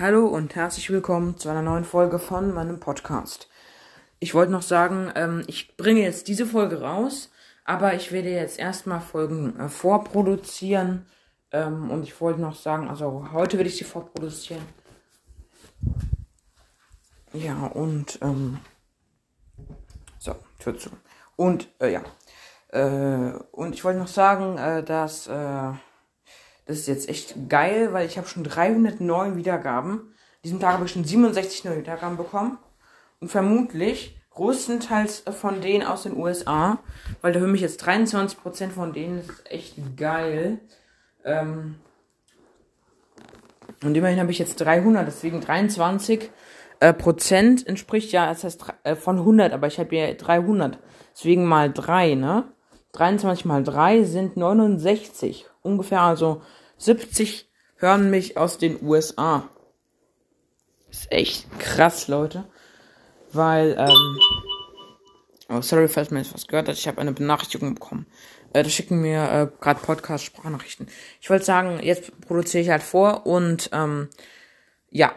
Hallo und herzlich willkommen zu einer neuen Folge von meinem Podcast. Ich wollte noch sagen, ähm, ich bringe jetzt diese Folge raus, aber ich werde jetzt erstmal Folgen äh, vorproduzieren. Ähm, und ich wollte noch sagen, also heute werde ich sie vorproduzieren. Ja, und ähm, so, Tür zu. Und äh, ja. Äh, und ich wollte noch sagen, äh, dass äh, das ist jetzt echt geil, weil ich habe schon 309 Wiedergaben. An diesem Tag habe ich schon 67 neue Wiedergaben bekommen. Und vermutlich größtenteils von denen aus den USA, weil da hören mich jetzt 23% von denen. Das ist echt geil. Ähm und immerhin habe ich jetzt 300, deswegen 23 äh, Prozent entspricht ja, das heißt äh, von 100, aber ich habe ja 300. Deswegen mal 3, ne? 23 mal 3 sind 69. Ungefähr also 70 hören mich aus den USA. Ist echt krass, Leute. Weil, ähm, oh, sorry, falls mir jetzt was gehört hat. Ich habe eine Benachrichtigung bekommen. Äh, da schicken mir äh, gerade Podcast-Sprachnachrichten. Ich wollte sagen, jetzt produziere ich halt vor und, ähm, ja.